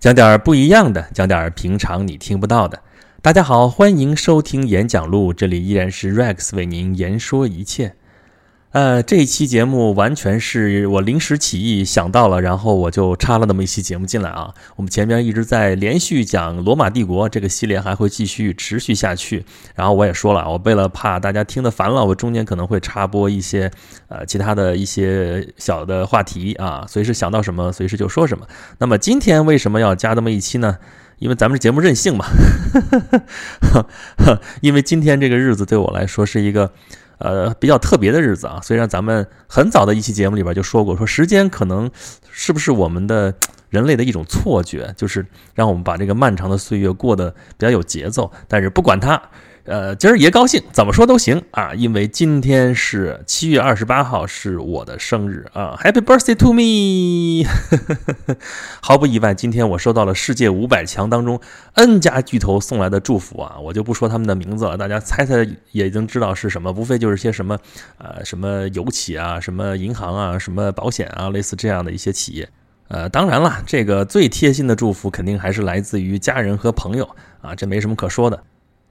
讲点儿不一样的，讲点儿平常你听不到的。大家好，欢迎收听演讲录，这里依然是 Rex 为您言说一切。呃，这一期节目完全是我临时起意想到了，然后我就插了那么一期节目进来啊。我们前面一直在连续讲罗马帝国这个系列，还会继续持续下去。然后我也说了，我为了怕大家听得烦了，我中间可能会插播一些呃其他的一些小的话题啊，随时想到什么随时就说什么。那么今天为什么要加这么一期呢？因为咱们这节目任性嘛，因为今天这个日子对我来说是一个。呃，比较特别的日子啊，虽然咱们很早的一期节目里边就说过，说时间可能是不是我们的人类的一种错觉，就是让我们把这个漫长的岁月过得比较有节奏，但是不管它。呃，今儿爷高兴，怎么说都行啊，因为今天是七月二十八号，是我的生日啊，Happy birthday to me！毫不意外，今天我收到了世界五百强当中 N 家巨头送来的祝福啊，我就不说他们的名字了，大家猜猜也已经知道是什么，无非就是些什么呃什么油企啊，什么银行啊，什么保险啊，类似这样的一些企业。呃，当然了，这个最贴心的祝福肯定还是来自于家人和朋友啊，这没什么可说的。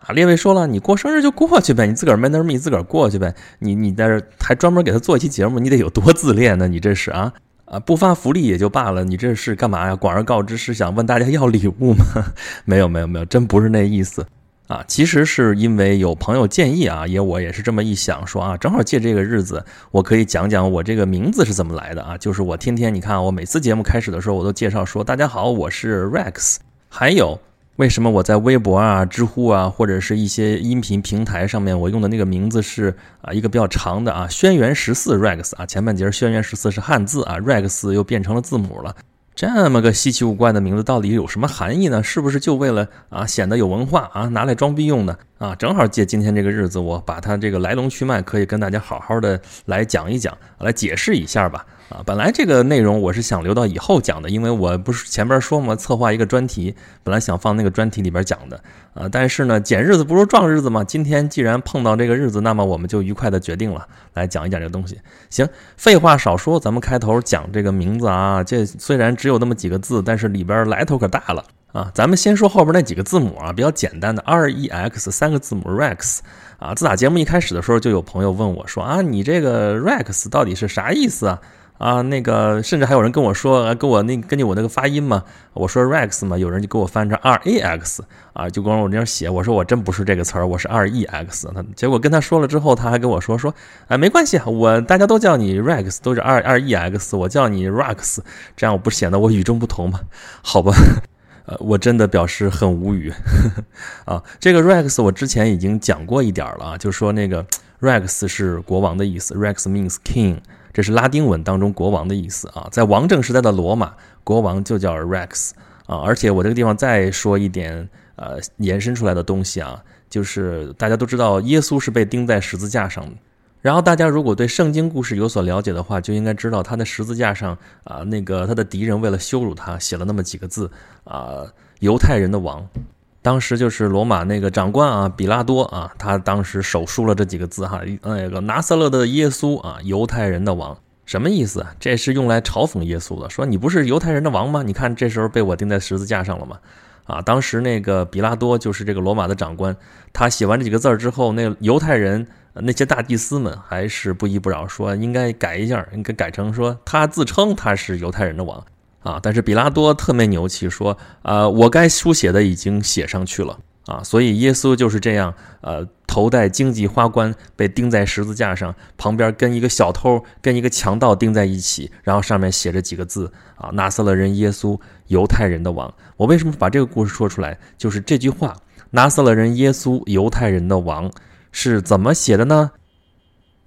啊，列位说了，你过生日就过去呗，你自个儿闷闷，你自个儿过去呗。你你在这还专门给他做一期节目，你得有多自恋呢？你这是啊啊，不发福利也就罢了，你这是干嘛呀？广而告之是想问大家要礼物吗？没有没有没有，真不是那意思啊。其实是因为有朋友建议啊，也我也是这么一想，说啊，正好借这个日子，我可以讲讲我这个名字是怎么来的啊。就是我天天你看，我每次节目开始的时候，我都介绍说，大家好，我是 Rex，还有。为什么我在微博啊、知乎啊，或者是一些音频平台上面，我用的那个名字是啊一个比较长的啊，轩辕十四 Rex 啊，前半截轩辕十四是汉字啊，Rex 又变成了字母了。这么个稀奇古怪的名字，到底有什么含义呢？是不是就为了啊显得有文化啊，拿来装逼用的啊？正好借今天这个日子，我把它这个来龙去脉可以跟大家好好的来讲一讲，来解释一下吧。啊，本来这个内容我是想留到以后讲的，因为我不是前边说嘛，策划一个专题，本来想放那个专题里边讲的，啊，但是呢，捡日子不如撞日子嘛。今天既然碰到这个日子，那么我们就愉快的决定了来讲一讲这个东西。行，废话少说，咱们开头讲这个名字啊，这虽然只有那么几个字，但是里边来头可大了啊。咱们先说后边那几个字母啊，比较简单的 R E X 三个字母 Rex 啊。自打节目一开始的时候，就有朋友问我说啊，你这个 Rex 到底是啥意思啊？啊，那个甚至还有人跟我说，跟我那根据我那个发音嘛，我说 Rex 嘛，有人就给我翻成 R A X 啊，就光我这样写，我说我真不是这个词儿，我是 R E X。他结果跟他说了之后，他还跟我说说，哎，没关系，我大家都叫你 Rex，都是 R R E X，我叫你 Rex，这样我不显得我与众不同吗？好吧，呃，我真的表示很无语 啊。这个 Rex 我之前已经讲过一点了，就说那个 Rex 是国王的意思，Rex means king。这是拉丁文当中“国王”的意思啊，在王政时代的罗马，国王就叫 Rex 啊。而且我这个地方再说一点，呃，延伸出来的东西啊，就是大家都知道耶稣是被钉在十字架上的。然后大家如果对圣经故事有所了解的话，就应该知道他的十字架上啊，那个他的敌人为了羞辱他，写了那么几个字啊，“犹太人的王”。当时就是罗马那个长官啊，比拉多啊，他当时手书了这几个字哈，那个拿撒勒的耶稣啊，犹太人的王，什么意思？这是用来嘲讽耶稣的，说你不是犹太人的王吗？你看这时候被我钉在十字架上了吗？啊，当时那个比拉多就是这个罗马的长官，他写完这几个字之后，那犹太人那些大祭司们还是不依不饶，说应该改一下，应该改成说他自称他是犹太人的王。啊！但是比拉多特别牛气，说：“呃，我该书写的已经写上去了啊！”所以耶稣就是这样，呃，头戴荆棘花冠，被钉在十字架上，旁边跟一个小偷、跟一个强盗钉在一起，然后上面写着几个字：“啊，拿撒勒人耶稣，犹太人的王。”我为什么把这个故事说出来？就是这句话：“拿撒勒人耶稣，犹太人的王”是怎么写的呢？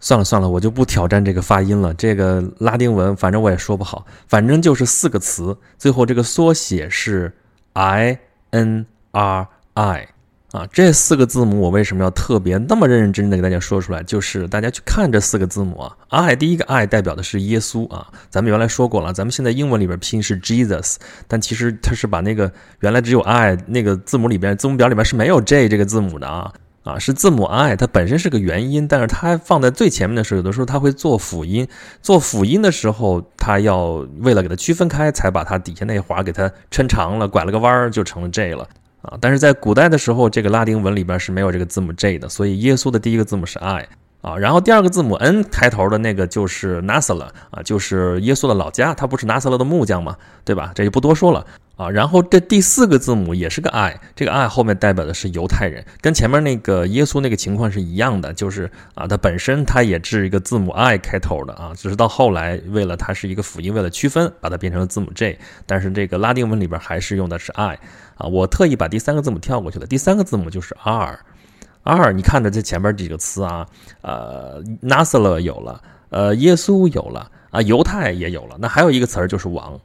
算了算了，我就不挑战这个发音了。这个拉丁文，反正我也说不好。反正就是四个词，最后这个缩写是 I N R I 啊。这四个字母我为什么要特别那么认认真真的给大家说出来？就是大家去看这四个字母啊。I 第一个 I 代表的是耶稣啊。咱们原来说过了，咱们现在英文里边拼是 Jesus，但其实它是把那个原来只有 I 那个字母里边字母表里面是没有 J 这个字母的啊。啊，是字母 i，它本身是个元音，但是它放在最前面的时候，有的时候它会做辅音。做辅音的时候，它要为了给它区分开，才把它底下那划给它抻长了，拐了个弯儿就成了 J 了啊。但是在古代的时候，这个拉丁文里边是没有这个字母 J 的，所以耶稣的第一个字母是 i 啊，然后第二个字母 N 开头的那个就是 Nazareth 啊，就是耶稣的老家，他不是拿撒勒的木匠吗？对吧？这就不多说了。啊，然后这第四个字母也是个 i，这个 i 后面代表的是犹太人，跟前面那个耶稣那个情况是一样的，就是啊，它本身它也是一个字母 i 开头的啊，只是到后来为了它是一个辅音，为了区分，把它变成了字母 j，但是这个拉丁文里边还是用的是 i 啊，我特意把第三个字母跳过去了，第三个字母就是 r，r 你看着这前边几个词啊，呃 n a s a r 有了，呃，耶稣有了啊，犹太也有了，那还有一个词儿就是王。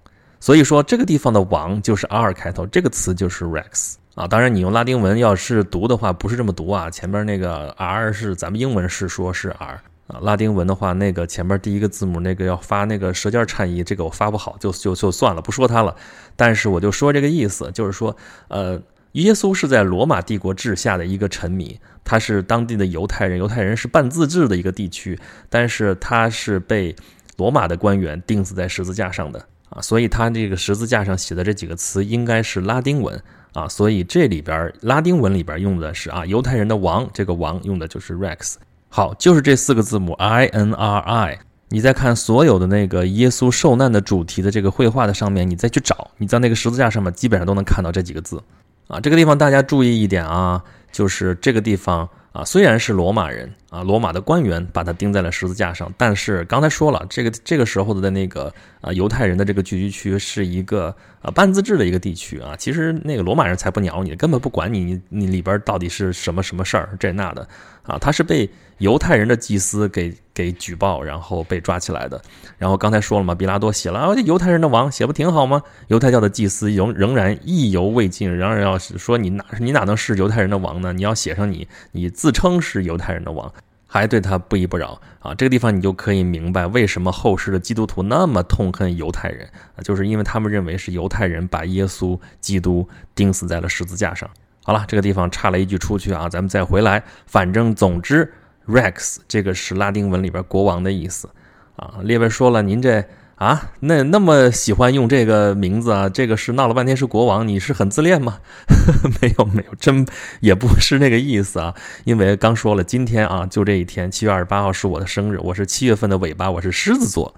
所以说，这个地方的王就是 R 开头，这个词就是 Rex 啊。当然，你用拉丁文要是读的话，不是这么读啊。前面那个 R 是咱们英文是说是 R 啊，拉丁文的话，那个前面第一个字母那个要发那个舌尖颤音，这个我发不好，就就就算了，不说它了。但是我就说这个意思，就是说，呃，耶稣是在罗马帝国治下的一个臣民，他是当地的犹太人，犹太人是半自治的一个地区，但是他是被罗马的官员钉死在十字架上的。啊，所以它这个十字架上写的这几个词应该是拉丁文啊，所以这里边拉丁文里边用的是啊，犹太人的王，这个王用的就是 Rex。好，就是这四个字母 I N R I。你再看所有的那个耶稣受难的主题的这个绘画的上面，你再去找，你在那个十字架上面基本上都能看到这几个字啊。这个地方大家注意一点啊，就是这个地方。啊，虽然是罗马人啊，罗马的官员把他钉在了十字架上，但是刚才说了，这个这个时候的那个啊犹太人的这个聚居区是一个啊半自治的一个地区啊，其实那个罗马人才不鸟你，根本不管你你你里边到底是什么什么事儿这那的啊，他是被。犹太人的祭司给给举报，然后被抓起来的。然后刚才说了嘛，比拉多写了啊，犹太人的王写不挺好吗？犹太教的祭司仍仍然意犹未尽，仍然要说你哪你哪能是犹太人的王呢？你要写上你你自称是犹太人的王，还对他不依不饶啊！这个地方你就可以明白为什么后世的基督徒那么痛恨犹太人啊，就是因为他们认为是犹太人把耶稣基督钉死在了十字架上。好了，这个地方差了一句出去啊，咱们再回来，反正总之。Rex，这个是拉丁文里边国王的意思啊。列位说了，您这啊，那那么喜欢用这个名字啊？这个是闹了半天是国王，你是很自恋吗？没有没有，真也不是那个意思啊。因为刚说了，今天啊，就这一天，七月二十八号是我的生日，我是七月份的尾巴，我是狮子座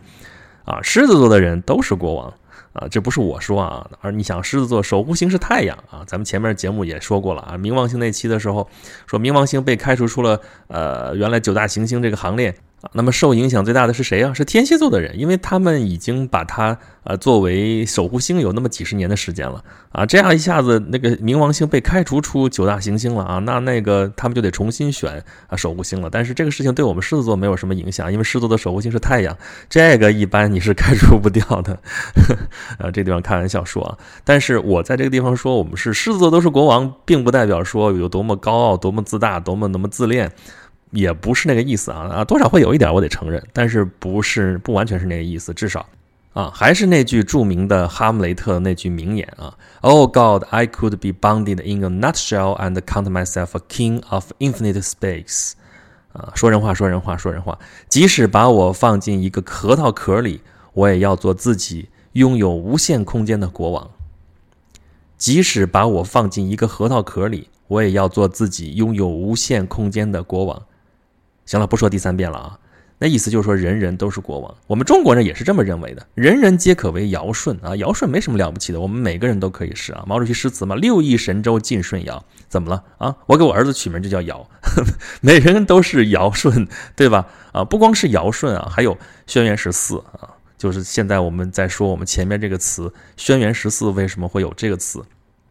啊。狮子座的人都是国王。啊，这不是我说啊，而你想，狮子座守护星是太阳啊，咱们前面节目也说过了啊，冥王星那期的时候说冥王星被开除出了呃原来九大行星这个行列。啊，那么受影响最大的是谁啊？是天蝎座的人，因为他们已经把它呃作为守护星有那么几十年的时间了啊。这样一下子，那个冥王星被开除出九大行星了啊，那那个他们就得重新选啊守护星了。但是这个事情对我们狮子座没有什么影响，因为狮子座的守护星是太阳，这个一般你是 开除不掉的。啊，这地方开玩笑说啊，但是我在这个地方说我们是狮子座都是国王，并不代表说有多么高傲、多么自大、多么那么自恋。也不是那个意思啊啊，多少会有一点，我得承认，但是不是不完全是那个意思，至少啊，还是那句著名的哈姆雷特那句名言啊，Oh God, I could be bounded in a nutshell and count myself a king of infinite space。啊，说人话，说人话，说人话，即使把我放进一个核桃壳里，我也要做自己拥有无限空间的国王。即使把我放进一个核桃壳里，我也要做自己拥有无限空间的国王。行了，不说第三遍了啊。那意思就是说，人人都是国王。我们中国人也是这么认为的，人人皆可为尧舜啊。尧舜没什么了不起的，我们每个人都可以是啊。毛主席诗词嘛，“六亿神州尽舜尧”，怎么了啊？我给我儿子取名就叫尧，每人都是尧舜，对吧？啊，不光是尧舜啊，还有轩辕十四啊。就是现在我们在说我们前面这个词“轩辕十四”为什么会有这个词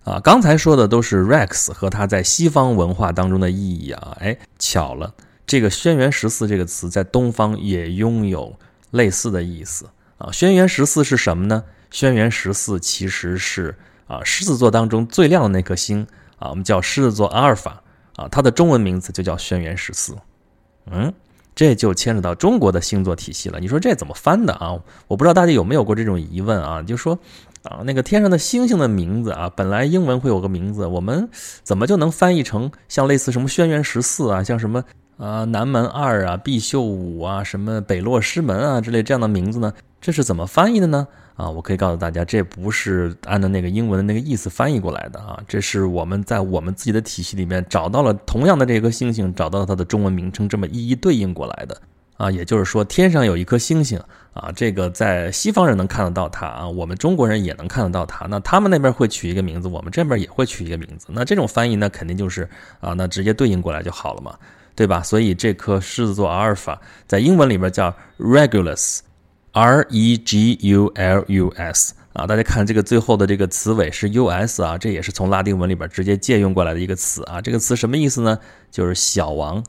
啊？刚才说的都是 Rex 和他在西方文化当中的意义啊。哎，巧了。这个“轩辕十四”这个词在东方也拥有类似的意思啊。轩辕十四是什么呢？轩辕十四其实是啊狮子座当中最亮的那颗星啊，我们叫狮子座阿尔法啊，它的中文名字就叫轩辕十四。嗯，这就牵扯到中国的星座体系了。你说这怎么翻的啊？我不知道大家有没有过这种疑问啊？就说。啊，那个天上的星星的名字啊，本来英文会有个名字，我们怎么就能翻译成像类似什么轩辕十四啊，像什么啊南门二啊、毕宿五啊、什么北落师门啊之类这样的名字呢？这是怎么翻译的呢？啊，我可以告诉大家，这不是按照那个英文的那个意思翻译过来的啊，这是我们在我们自己的体系里面找到了同样的这颗星星，找到了它的中文名称，这么一一对应过来的。啊，也就是说，天上有一颗星星啊，这个在西方人能看得到它啊，我们中国人也能看得到它。那他们那边会取一个名字，我们这边也会取一个名字。那这种翻译呢，肯定就是啊，那直接对应过来就好了嘛，对吧？所以这颗狮子座阿尔法在英文里边叫 Regulus，R E G U L U S 啊。大家看这个最后的这个词尾是 U S 啊，这也是从拉丁文里边直接借用过来的一个词啊。这个词什么意思呢？就是小王。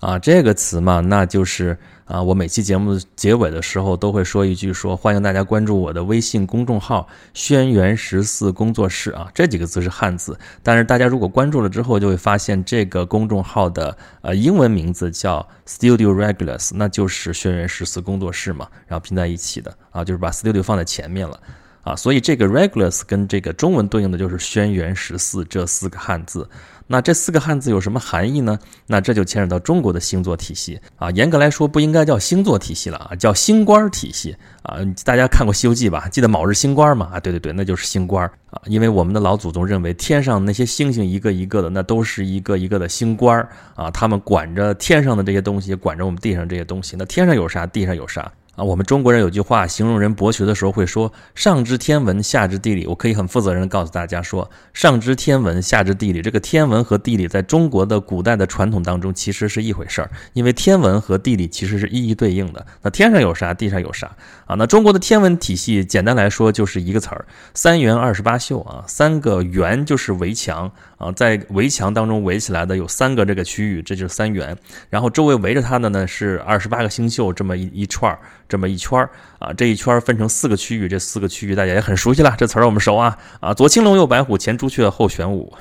啊，这个词嘛，那就是啊，我每期节目结尾的时候都会说一句，说欢迎大家关注我的微信公众号“轩辕十四工作室”啊，这几个字是汉字，但是大家如果关注了之后，就会发现这个公众号的呃英文名字叫 Studio Regulus，那就是轩辕十四工作室嘛，然后拼在一起的啊，就是把 Studio 放在前面了啊，所以这个 Regulus 跟这个中文对应的就是轩辕十四这四个汉字。那这四个汉字有什么含义呢？那这就牵扯到中国的星座体系啊。严格来说，不应该叫星座体系了啊，叫星官体系啊。大家看过《西游记》吧？记得卯日星官吗？啊，对对对，那就是星官啊。因为我们的老祖宗认为，天上那些星星一个一个的，那都是一个一个的星官啊。他们管着天上的这些东西，管着我们地上这些东西。那天上有啥，地上有啥。啊，我们中国人有句话，形容人博学的时候会说“上知天文，下知地理”。我可以很负责任的告诉大家说，“上知天文，下知地理”。这个天文和地理在中国的古代的传统当中其实是一回事儿，因为天文和地理其实是一一对应的。那天上有啥，地上有啥啊？那中国的天文体系简单来说就是一个词儿：三元二十八宿啊。三个元就是围墙啊，在围墙当中围起来的有三个这个区域，这就是三元。然后周围围着它的呢是二十八个星宿，这么一一串儿。这么一圈啊，这一圈分成四个区域，这四个区域大家也很熟悉了，这词儿我们熟啊啊，左青龙，右白虎，前朱雀，后玄武，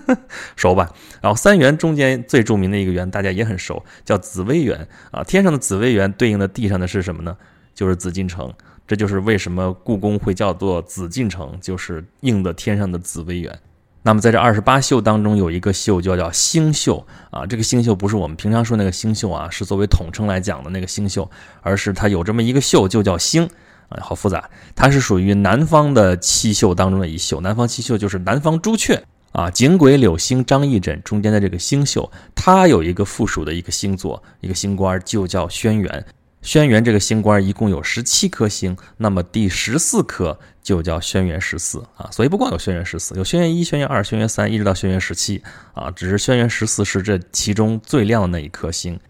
熟吧？然后三元中间最著名的一个元，大家也很熟，叫紫微垣啊。天上的紫微垣对应的地上的是什么呢？就是紫禁城。这就是为什么故宫会叫做紫禁城，就是应的天上的紫微垣。那么在这二十八宿当中，有一个宿就叫星宿啊。这个星宿不是我们平常说那个星宿啊，是作为统称来讲的那个星宿，而是它有这么一个宿就叫星啊，好复杂。它是属于南方的七宿当中的一宿，南方七宿就是南方朱雀啊、景鬼、柳星、张翼轸中间的这个星宿，它有一个附属的一个星座，一个星官就叫轩辕。轩辕这个星官一共有十七颗星，那么第十四颗就叫轩辕十四啊，所以不光有轩辕十四，有轩辕一、轩辕二、轩辕三，一直到轩辕十七啊，只是轩辕十四是这其中最亮的那一颗星。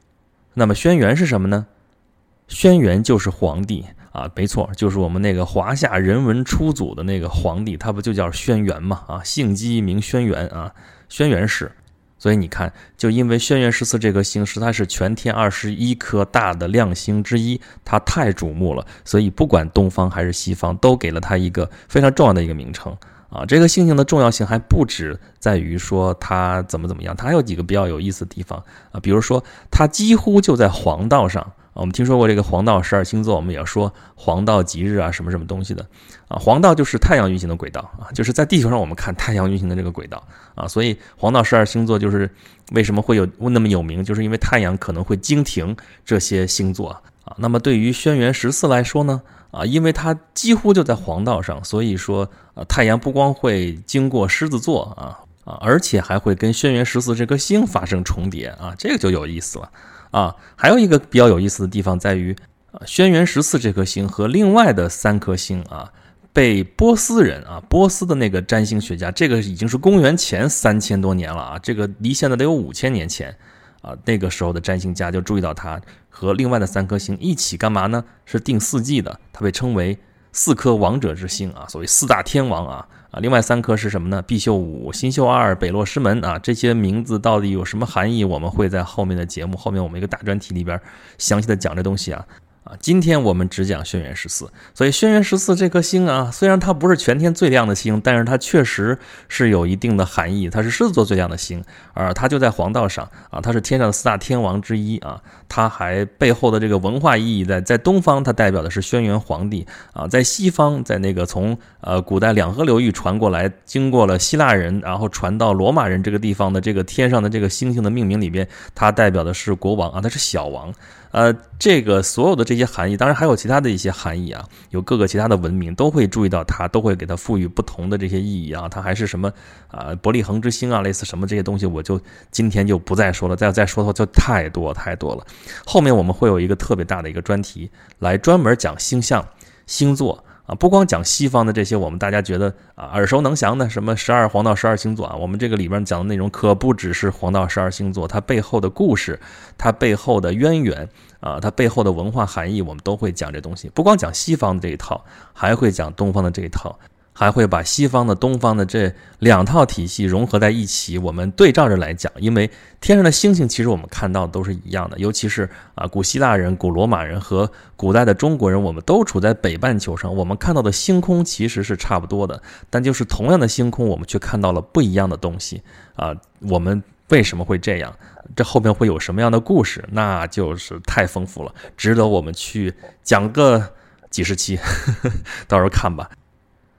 那么轩辕是什么呢？轩辕就是皇帝啊，没错，就是我们那个华夏人文初祖的那个皇帝，他不就叫轩辕嘛啊，姓姬名轩辕啊，轩辕氏。所以你看，就因为轩辕十四这颗星实它是全天二十一颗大的亮星之一，它太瞩目了，所以不管东方还是西方，都给了它一个非常重要的一个名称啊。这个星星的重要性还不止在于说它怎么怎么样，它还有几个比较有意思的地方啊，比如说它几乎就在黄道上。我们听说过这个黄道十二星座，我们也要说黄道吉日啊，什么什么东西的啊？黄道就是太阳运行的轨道啊，就是在地球上我们看太阳运行的这个轨道啊，所以黄道十二星座就是为什么会有那么有名，就是因为太阳可能会经停这些星座啊。那么对于轩辕十四来说呢，啊，因为它几乎就在黄道上，所以说啊，太阳不光会经过狮子座啊啊，而且还会跟轩辕十四这颗星发生重叠啊，这个就有意思了。啊，还有一个比较有意思的地方在于，轩辕十四这颗星和另外的三颗星啊，被波斯人啊，波斯的那个占星学家，这个已经是公元前三千多年了啊，这个离现在得有五千年前啊，那个时候的占星家就注意到它和另外的三颗星一起干嘛呢？是定四季的，它被称为四颗王者之星啊，所谓四大天王啊。啊，另外三颗是什么呢？碧秀五、新宿二、北落师门啊，这些名字到底有什么含义？我们会在后面的节目后面我们一个大专题里边详细的讲这东西啊。啊，今天我们只讲轩辕十四，所以轩辕十四这颗星啊，虽然它不是全天最亮的星，但是它确实是有一定的含义。它是狮子座最亮的星，而它就在黄道上啊，它是天上的四大天王之一啊。它还背后的这个文化意义，在在东方，它代表的是轩辕皇帝啊；在西方，在那个从呃古代两河流域传过来，经过了希腊人，然后传到罗马人这个地方的这个天上的这个星星的命名里边，它代表的是国王啊，它是小王。呃，这个所有的这些含义，当然还有其他的一些含义啊，有各个其他的文明都会注意到它，都会给它赋予不同的这些意义啊。它还是什么啊，伯利恒之星啊，类似什么这些东西，我就今天就不再说了。再再说的话就太多太多了。后面我们会有一个特别大的一个专题，来专门讲星象、星座。啊，不光讲西方的这些，我们大家觉得啊耳熟能详的什么十二黄道十二星座啊，我们这个里边讲的内容可不只是黄道十二星座，它背后的故事，它背后的渊源啊，它背后的文化含义，我们都会讲这东西。不光讲西方的这一套，还会讲东方的这一套。还会把西方的、东方的这两套体系融合在一起，我们对照着来讲。因为天上的星星，其实我们看到都是一样的，尤其是啊，古希腊人、古罗马人和古代的中国人，我们都处在北半球上，我们看到的星空其实是差不多的。但就是同样的星空，我们却看到了不一样的东西啊！我们为什么会这样？这后面会有什么样的故事？那就是太丰富了，值得我们去讲个几十期，到时候看吧。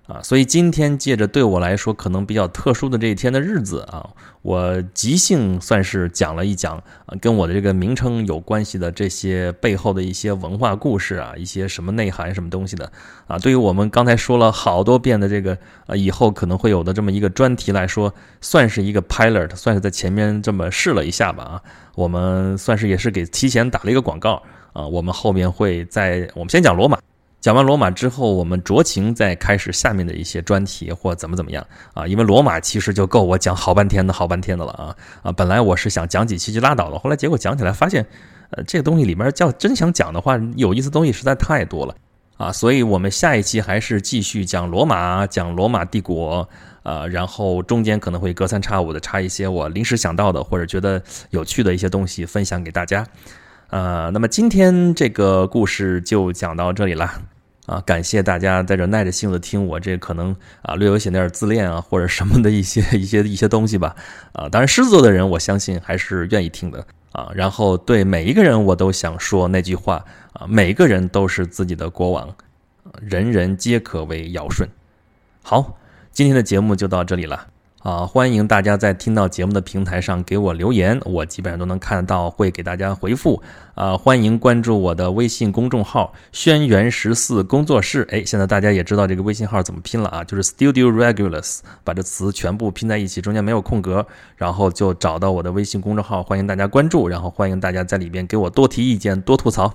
啊，所以今天借着对我来说可能比较特殊的这一天的日子啊，我即兴算是讲了一讲啊，跟我的这个名称有关系的这些背后的一些文化故事啊，一些什么内涵什么东西的啊，对于我们刚才说了好多遍的这个啊，以后可能会有的这么一个专题来说，算是一个 pilot，算是在前面这么试了一下吧啊，我们算是也是给提前打了一个广告啊，我们后面会在我们先讲罗马。讲完罗马之后，我们酌情再开始下面的一些专题或怎么怎么样啊？因为罗马其实就够我讲好半天的好半天的了啊啊！本来我是想讲几期就拉倒了，后来结果讲起来发现，呃，这个东西里面叫真想讲的话，有意思东西实在太多了啊！所以我们下一期还是继续讲罗马，讲罗马帝国啊，然后中间可能会隔三差五的插一些我临时想到的或者觉得有趣的一些东西分享给大家。呃，那么今天这个故事就讲到这里了。啊，感谢大家在这耐着性子听我这可能啊略有些点自恋啊或者什么的一些一些一些东西吧。啊，当然狮子座的人我相信还是愿意听的啊。然后对每一个人我都想说那句话啊，每一个人都是自己的国王，人人皆可为尧舜。好，今天的节目就到这里了。啊，欢迎大家在听到节目的平台上给我留言，我基本上都能看得到，会给大家回复。啊，欢迎关注我的微信公众号“轩辕十四工作室”。哎，现在大家也知道这个微信号怎么拼了啊，就是 Studio Regulus，把这词全部拼在一起，中间没有空格，然后就找到我的微信公众号，欢迎大家关注，然后欢迎大家在里边给我多提意见，多吐槽，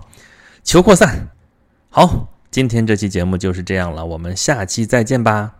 求扩散。好，今天这期节目就是这样了，我们下期再见吧。